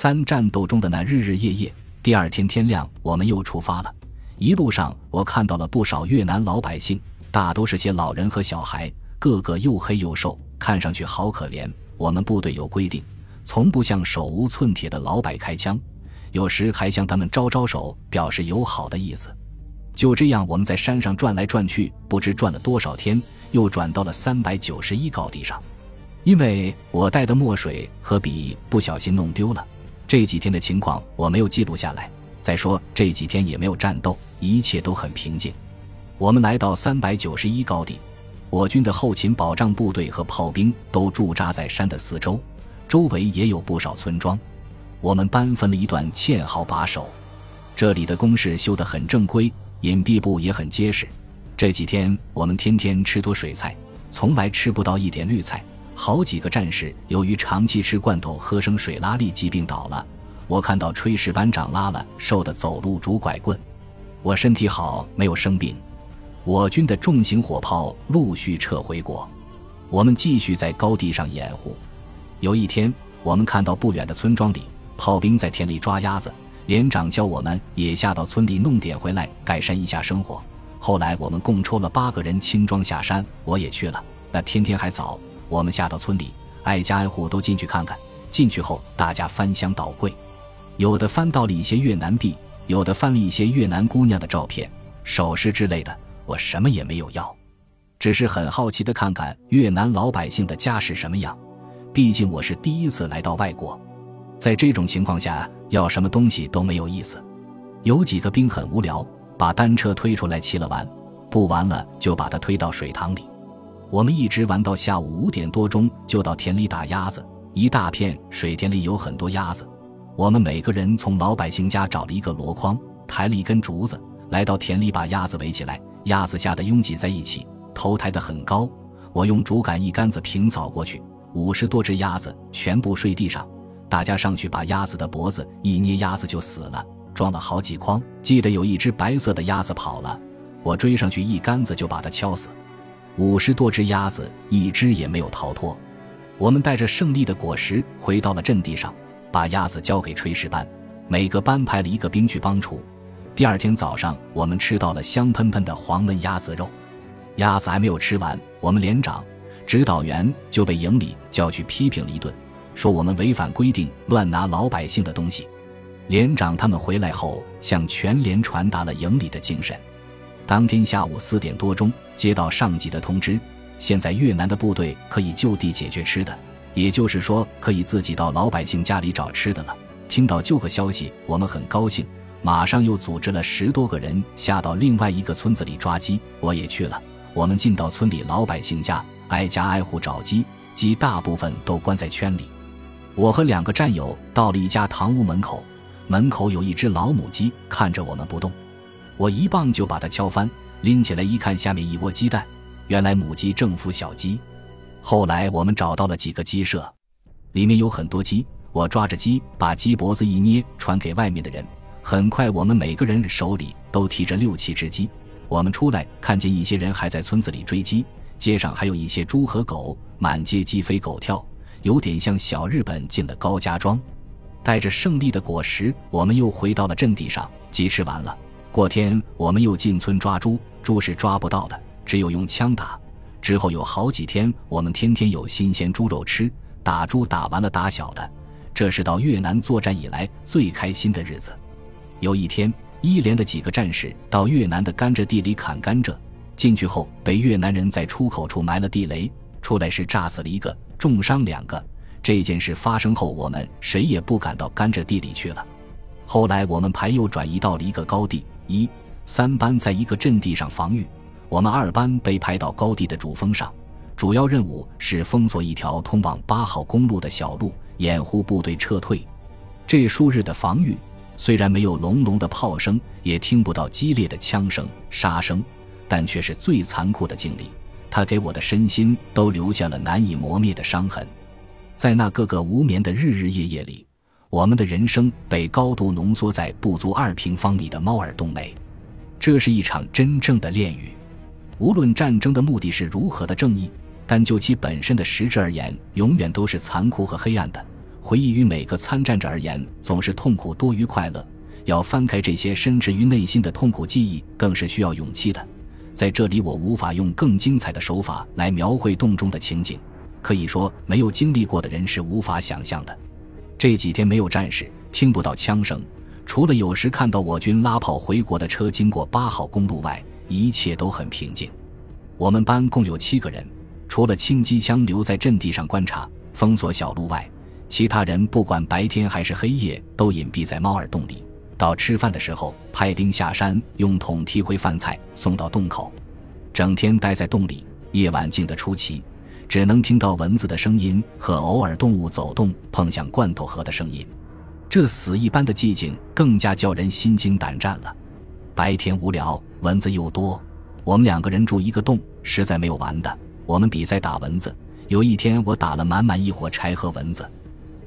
三战斗中的那日日夜夜，第二天天亮，我们又出发了。一路上，我看到了不少越南老百姓，大都是些老人和小孩，个个又黑又瘦，看上去好可怜。我们部队有规定，从不向手无寸铁的老百开枪，有时还向他们招招手，表示友好的意思。就这样，我们在山上转来转去，不知转了多少天，又转到了三百九十一高地上。因为我带的墨水和笔不小心弄丢了。这几天的情况我没有记录下来。再说这几天也没有战斗，一切都很平静。我们来到三百九十一高地，我军的后勤保障部队和炮兵都驻扎在山的四周，周围也有不少村庄。我们班分了一段堑壕把守，这里的工事修得很正规，隐蔽部也很结实。这几天我们天天吃脱水菜，从来吃不到一点绿菜。好几个战士由于长期吃罐头喝生水拉痢疾病倒了，我看到炊事班长拉了，瘦的走路拄拐棍。我身体好，没有生病。我军的重型火炮陆续撤回国，我们继续在高地上掩护。有一天，我们看到不远的村庄里，炮兵在田里抓鸭子，连长叫我们也下到村里弄点回来，改善一下生活。后来我们共抽了八个人轻装下山，我也去了。那天天还早。我们下到村里，挨家挨户都进去看看。进去后，大家翻箱倒柜，有的翻到了一些越南币，有的翻了一些越南姑娘的照片、首饰之类的。我什么也没有要，只是很好奇的看看越南老百姓的家是什么样。毕竟我是第一次来到外国，在这种情况下，要什么东西都没有意思。有几个兵很无聊，把单车推出来骑了玩，不玩了就把它推到水塘里。我们一直玩到下午五点多钟，就到田里打鸭子。一大片水田里有很多鸭子，我们每个人从老百姓家找了一个箩筐，抬了一根竹子，来到田里把鸭子围起来。鸭子吓得拥挤在一起，头抬得很高。我用竹竿一竿子平扫过去，五十多只鸭子全部睡地上。大家上去把鸭子的脖子一捏，鸭子就死了，装了好几筐。记得有一只白色的鸭子跑了，我追上去一竿子就把它敲死。五十多只鸭子，一只也没有逃脱。我们带着胜利的果实回到了阵地上，把鸭子交给炊事班，每个班派了一个兵去帮厨。第二天早上，我们吃到了香喷喷的黄焖鸭子肉。鸭子还没有吃完，我们连长、指导员就被营里叫去批评了一顿，说我们违反规定，乱拿老百姓的东西。连长他们回来后，向全连传达了营里的精神。当天下午四点多钟，接到上级的通知，现在越南的部队可以就地解决吃的，也就是说，可以自己到老百姓家里找吃的了。听到这个消息，我们很高兴，马上又组织了十多个人下到另外一个村子里抓鸡，我也去了。我们进到村里老百姓家，挨家挨户找鸡，鸡大部分都关在圈里。我和两个战友到了一家堂屋门口，门口有一只老母鸡，看着我们不动。我一棒就把它敲翻，拎起来一看，下面一窝鸡蛋，原来母鸡正孵小鸡。后来我们找到了几个鸡舍，里面有很多鸡。我抓着鸡，把鸡脖子一捏，传给外面的人。很快，我们每个人手里都提着六七只鸡。我们出来，看见一些人还在村子里追鸡，街上还有一些猪和狗，满街鸡飞狗跳，有点像小日本进了高家庄。带着胜利的果实，我们又回到了阵地上。鸡吃完了。过天，我们又进村抓猪，猪是抓不到的，只有用枪打。之后有好几天，我们天天有新鲜猪肉吃，打猪打完了打小的，这是到越南作战以来最开心的日子。有一天，一连的几个战士到越南的甘蔗地里砍甘蔗，进去后被越南人在出口处埋了地雷，出来时炸死了一个，重伤两个。这件事发生后，我们谁也不敢到甘蔗地里去了。后来，我们排又转移到了一个高地。一三班在一个阵地上防御，我们二班被派到高地的主峰上，主要任务是封锁一条通往八号公路的小路，掩护部队撤退。这数日的防御虽然没有隆隆的炮声，也听不到激烈的枪声、杀声，但却是最残酷的经历。它给我的身心都留下了难以磨灭的伤痕。在那个个无眠的日日夜夜里。我们的人生被高度浓缩在不足二平方米的猫耳洞内，这是一场真正的炼狱。无论战争的目的是如何的正义，但就其本身的实质而言，永远都是残酷和黑暗的。回忆于每个参战者而言总是痛苦多于快乐。要翻开这些深植于内心的痛苦记忆，更是需要勇气的。在这里，我无法用更精彩的手法来描绘洞中的情景。可以说，没有经历过的人是无法想象的。这几天没有战事，听不到枪声，除了有时看到我军拉炮回国的车经过八号公路外，一切都很平静。我们班共有七个人，除了轻机枪留在阵地上观察、封锁小路外，其他人不管白天还是黑夜，都隐蔽在猫耳洞里。到吃饭的时候，派兵下山用桶提回饭菜送到洞口，整天待在洞里。夜晚静得出奇。只能听到蚊子的声音和偶尔动物走动碰向罐头盒的声音，这死一般的寂静更加叫人心惊胆战了。白天无聊，蚊子又多，我们两个人住一个洞，实在没有玩的。我们比赛打蚊子，有一天我打了满满一火柴和蚊子。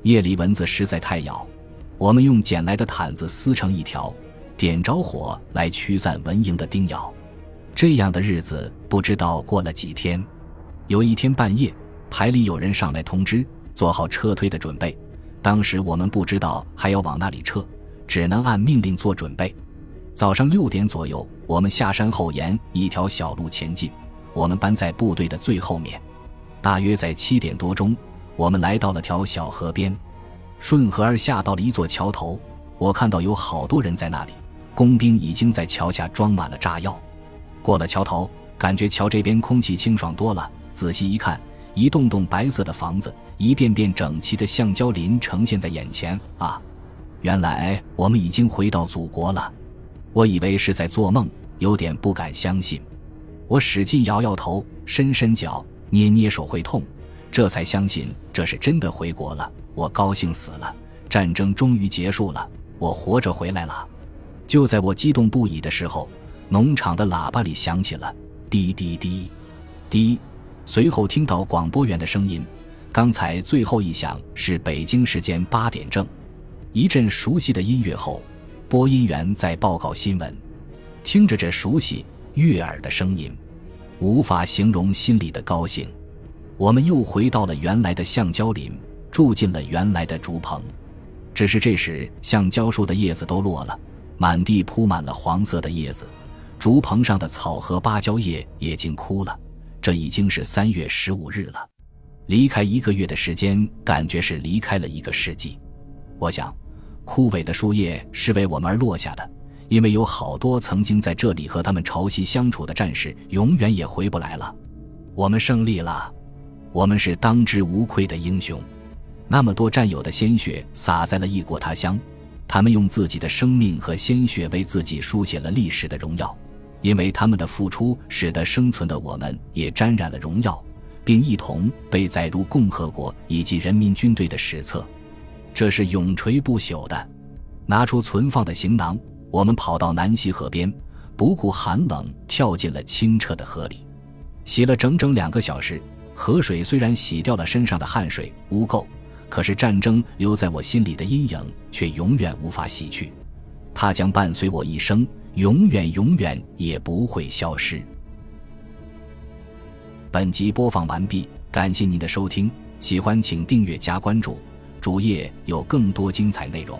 夜里蚊子实在太咬，我们用捡来的毯子撕成一条，点着火来驱散蚊蝇的叮咬。这样的日子不知道过了几天。有一天半夜，排里有人上来通知，做好撤退的准备。当时我们不知道还要往那里撤，只能按命令做准备。早上六点左右，我们下山后沿一条小路前进，我们班在部队的最后面。大约在七点多钟，我们来到了条小河边，顺河而下到了一座桥头。我看到有好多人在那里，工兵已经在桥下装满了炸药。过了桥头，感觉桥这边空气清爽多了。仔细一看，一栋栋白色的房子，一遍遍整齐的橡胶林呈现在眼前。啊，原来我们已经回到祖国了。我以为是在做梦，有点不敢相信。我使劲摇摇头，伸伸脚，捏捏手会痛，这才相信这是真的回国了。我高兴死了，战争终于结束了，我活着回来了。就在我激动不已的时候，农场的喇叭里响起了滴滴滴滴。随后听到广播员的声音，刚才最后一响是北京时间八点正。一阵熟悉的音乐后，播音员在报告新闻。听着这熟悉悦耳的声音，无法形容心里的高兴。我们又回到了原来的橡胶林，住进了原来的竹棚。只是这时，橡胶树的叶子都落了，满地铺满了黄色的叶子，竹棚上的草和芭蕉叶也经枯了。这已经是三月十五日了，离开一个月的时间，感觉是离开了一个世纪。我想，枯萎的树叶是为我们而落下的，因为有好多曾经在这里和他们朝夕相处的战士，永远也回不来了。我们胜利了，我们是当之无愧的英雄。那么多战友的鲜血洒在了异国他乡，他们用自己的生命和鲜血为自己书写了历史的荣耀。因为他们的付出，使得生存的我们也沾染了荣耀，并一同被载入共和国以及人民军队的史册。这是永垂不朽的。拿出存放的行囊，我们跑到南溪河边，不顾寒冷，跳进了清澈的河里，洗了整整两个小时。河水虽然洗掉了身上的汗水污垢，可是战争留在我心里的阴影却永远无法洗去，它将伴随我一生。永远永远也不会消失。本集播放完毕，感谢您的收听，喜欢请订阅加关注，主页有更多精彩内容。